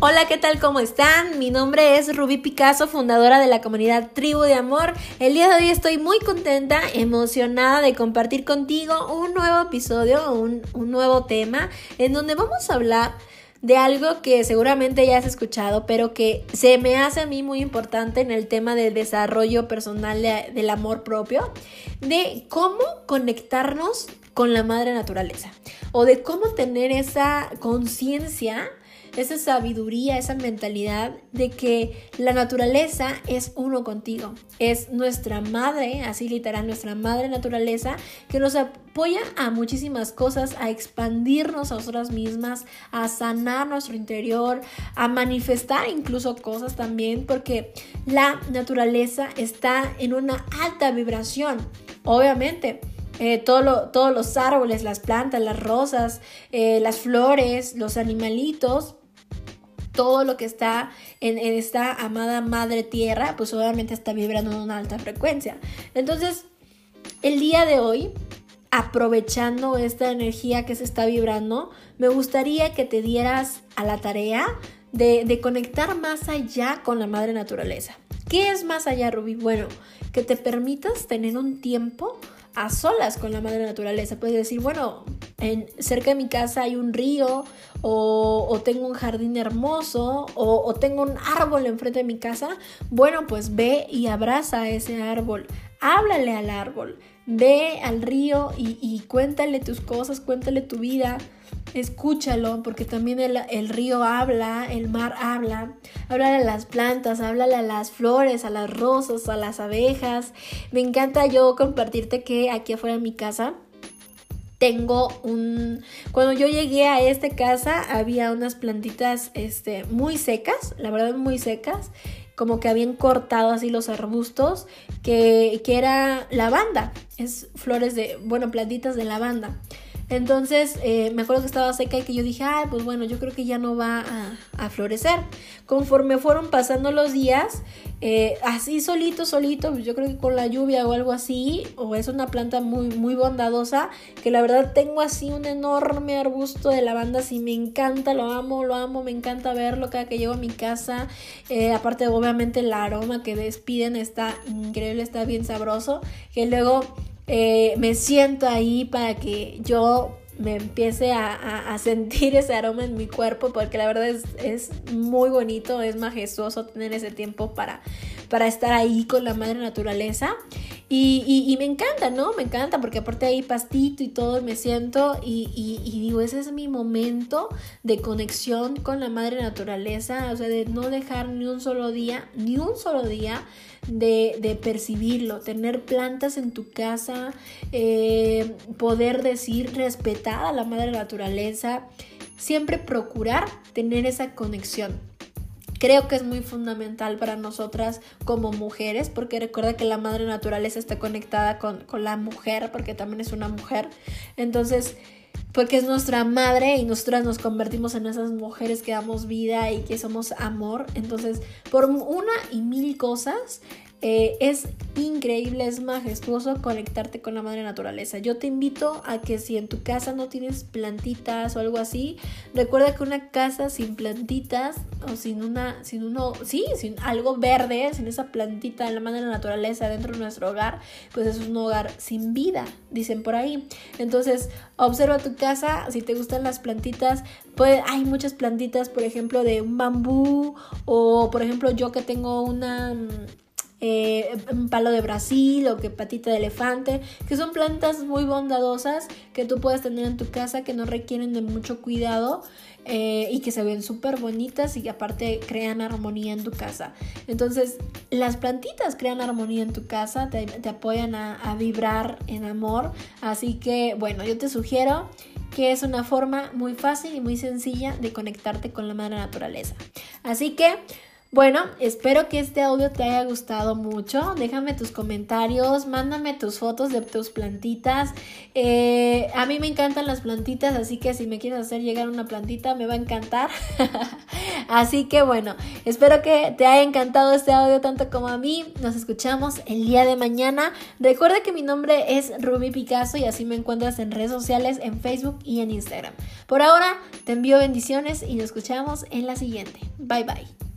Hola, ¿qué tal? ¿Cómo están? Mi nombre es Rubí Picasso, fundadora de la comunidad Tribu de Amor. El día de hoy estoy muy contenta, emocionada de compartir contigo un nuevo episodio, un, un nuevo tema, en donde vamos a hablar de algo que seguramente ya has escuchado, pero que se me hace a mí muy importante en el tema del desarrollo personal del amor propio, de cómo conectarnos con la madre naturaleza o de cómo tener esa conciencia esa sabiduría, esa mentalidad de que la naturaleza es uno contigo, es nuestra madre, así literal, nuestra madre naturaleza, que nos apoya a muchísimas cosas, a expandirnos a nosotras mismas, a sanar nuestro interior, a manifestar incluso cosas también, porque la naturaleza está en una alta vibración, obviamente. Eh, todos los árboles, las plantas, las rosas, eh, las flores, los animalitos, todo lo que está en, esta amada madre tierra, pues obviamente está vibrando en una alta frecuencia. Entonces, el día de hoy, aprovechando esta energía que se está vibrando, me gustaría que te dieras a la tarea de, de, conectar más allá con la madre naturaleza. ¿Qué es más allá, Ruby? Bueno, que te permitas tener un tiempo a solas con la madre naturaleza. Puedes decir, bueno, en, cerca de mi casa hay un río o, tengo un jardín hermoso o, tengo un árbol enfrente de mi casa. Bueno, pues ve y abraza a ese árbol. Háblale al árbol. Ve al río y cuéntale tus cosas, cuéntale tu vida escúchalo, porque también el, río habla, el mar habla, háblale a las plantas, háblale a las flores, a las rosas, a las abejas. Me encanta yo compartirte que aquí afuera de mi casa tengo un cuando yo llegué a esta casa había unas plantitas este muy secas la verdad muy secas como que habían cortado así los arbustos que, que era lavanda. Es flores de bueno plantitas de lavanda entonces eh, me acuerdo que estaba seca y que yo dije, ay, pues bueno, yo creo que ya no va a, florecer. Conforme fueron pasando los días, eh, así solito, solito, yo creo que con la lluvia o algo así, o es una planta muy, muy bondadosa, que la verdad tengo así un enorme arbusto de lavanda, así me encanta, lo amo, lo amo, me encanta verlo cada que llego a mi casa. Eh, aparte, obviamente, el aroma que despiden está increíble, está bien sabroso, que luego eh, me siento ahí para que yo me empiece a, sentir ese aroma en mi cuerpo porque la verdad es, muy bonito, es majestuoso tener ese tiempo para, para estar ahí con la madre naturaleza y, me encanta, ¿no? Me encanta porque aparte ahí pastito y todo me siento y, digo, ese es mi momento de conexión con la madre naturaleza, o sea, de no dejar ni un solo día, ni un solo día de, percibirlo, tener plantas en tu casa, eh, poder decir respetar a la madre naturaleza, siempre procurar tener esa conexión. Creo que es muy fundamental para nosotras como mujeres, porque recuerda que la madre naturaleza está conectada con, con la mujer, porque también es una mujer. Entonces, porque es nuestra madre y nosotras nos convertimos en esas mujeres que damos vida y que somos amor. Entonces, por una y mil cosas, eh, es increíble, es majestuoso conectarte con la madre naturaleza. Yo te invito a que si en tu casa no tienes plantitas o algo así, recuerda que una casa sin plantitas o sin una, sin uno, sí, sin algo verde, sin esa plantita de la madre naturaleza dentro de nuestro hogar, pues es un hogar sin vida, dicen por ahí. Entonces, observa tu casa, si te gustan las plantitas, pues hay muchas plantitas, por ejemplo, de un bambú o por ejemplo yo que tengo una eh, palo de Brasil o que patita de elefante, que son plantas muy bondadosas que tú puedes tener en tu casa que no requieren de mucho cuidado eh, y que se ven súper bonitas y que aparte crean armonía en tu casa. Entonces, las plantitas crean armonía en tu casa, te, apoyan a, a vibrar en amor. Así que, bueno, yo te sugiero que es una forma muy fácil y muy sencilla de conectarte con la madre naturaleza. Así que bueno, espero que este audio te haya gustado mucho. Déjame tus comentarios, mándame tus fotos de tus plantitas. Eh, a mí me encantan las plantitas, así que si me quieres hacer llegar una plantita me va a encantar. así que bueno, espero que te haya encantado este audio tanto como a mí. Nos escuchamos el día de mañana. Recuerda que mi nombre es Ruby Picasso y así me encuentras en redes sociales, en Facebook y en Instagram. Por ahora, te envío bendiciones y nos escuchamos en la siguiente. Bye bye.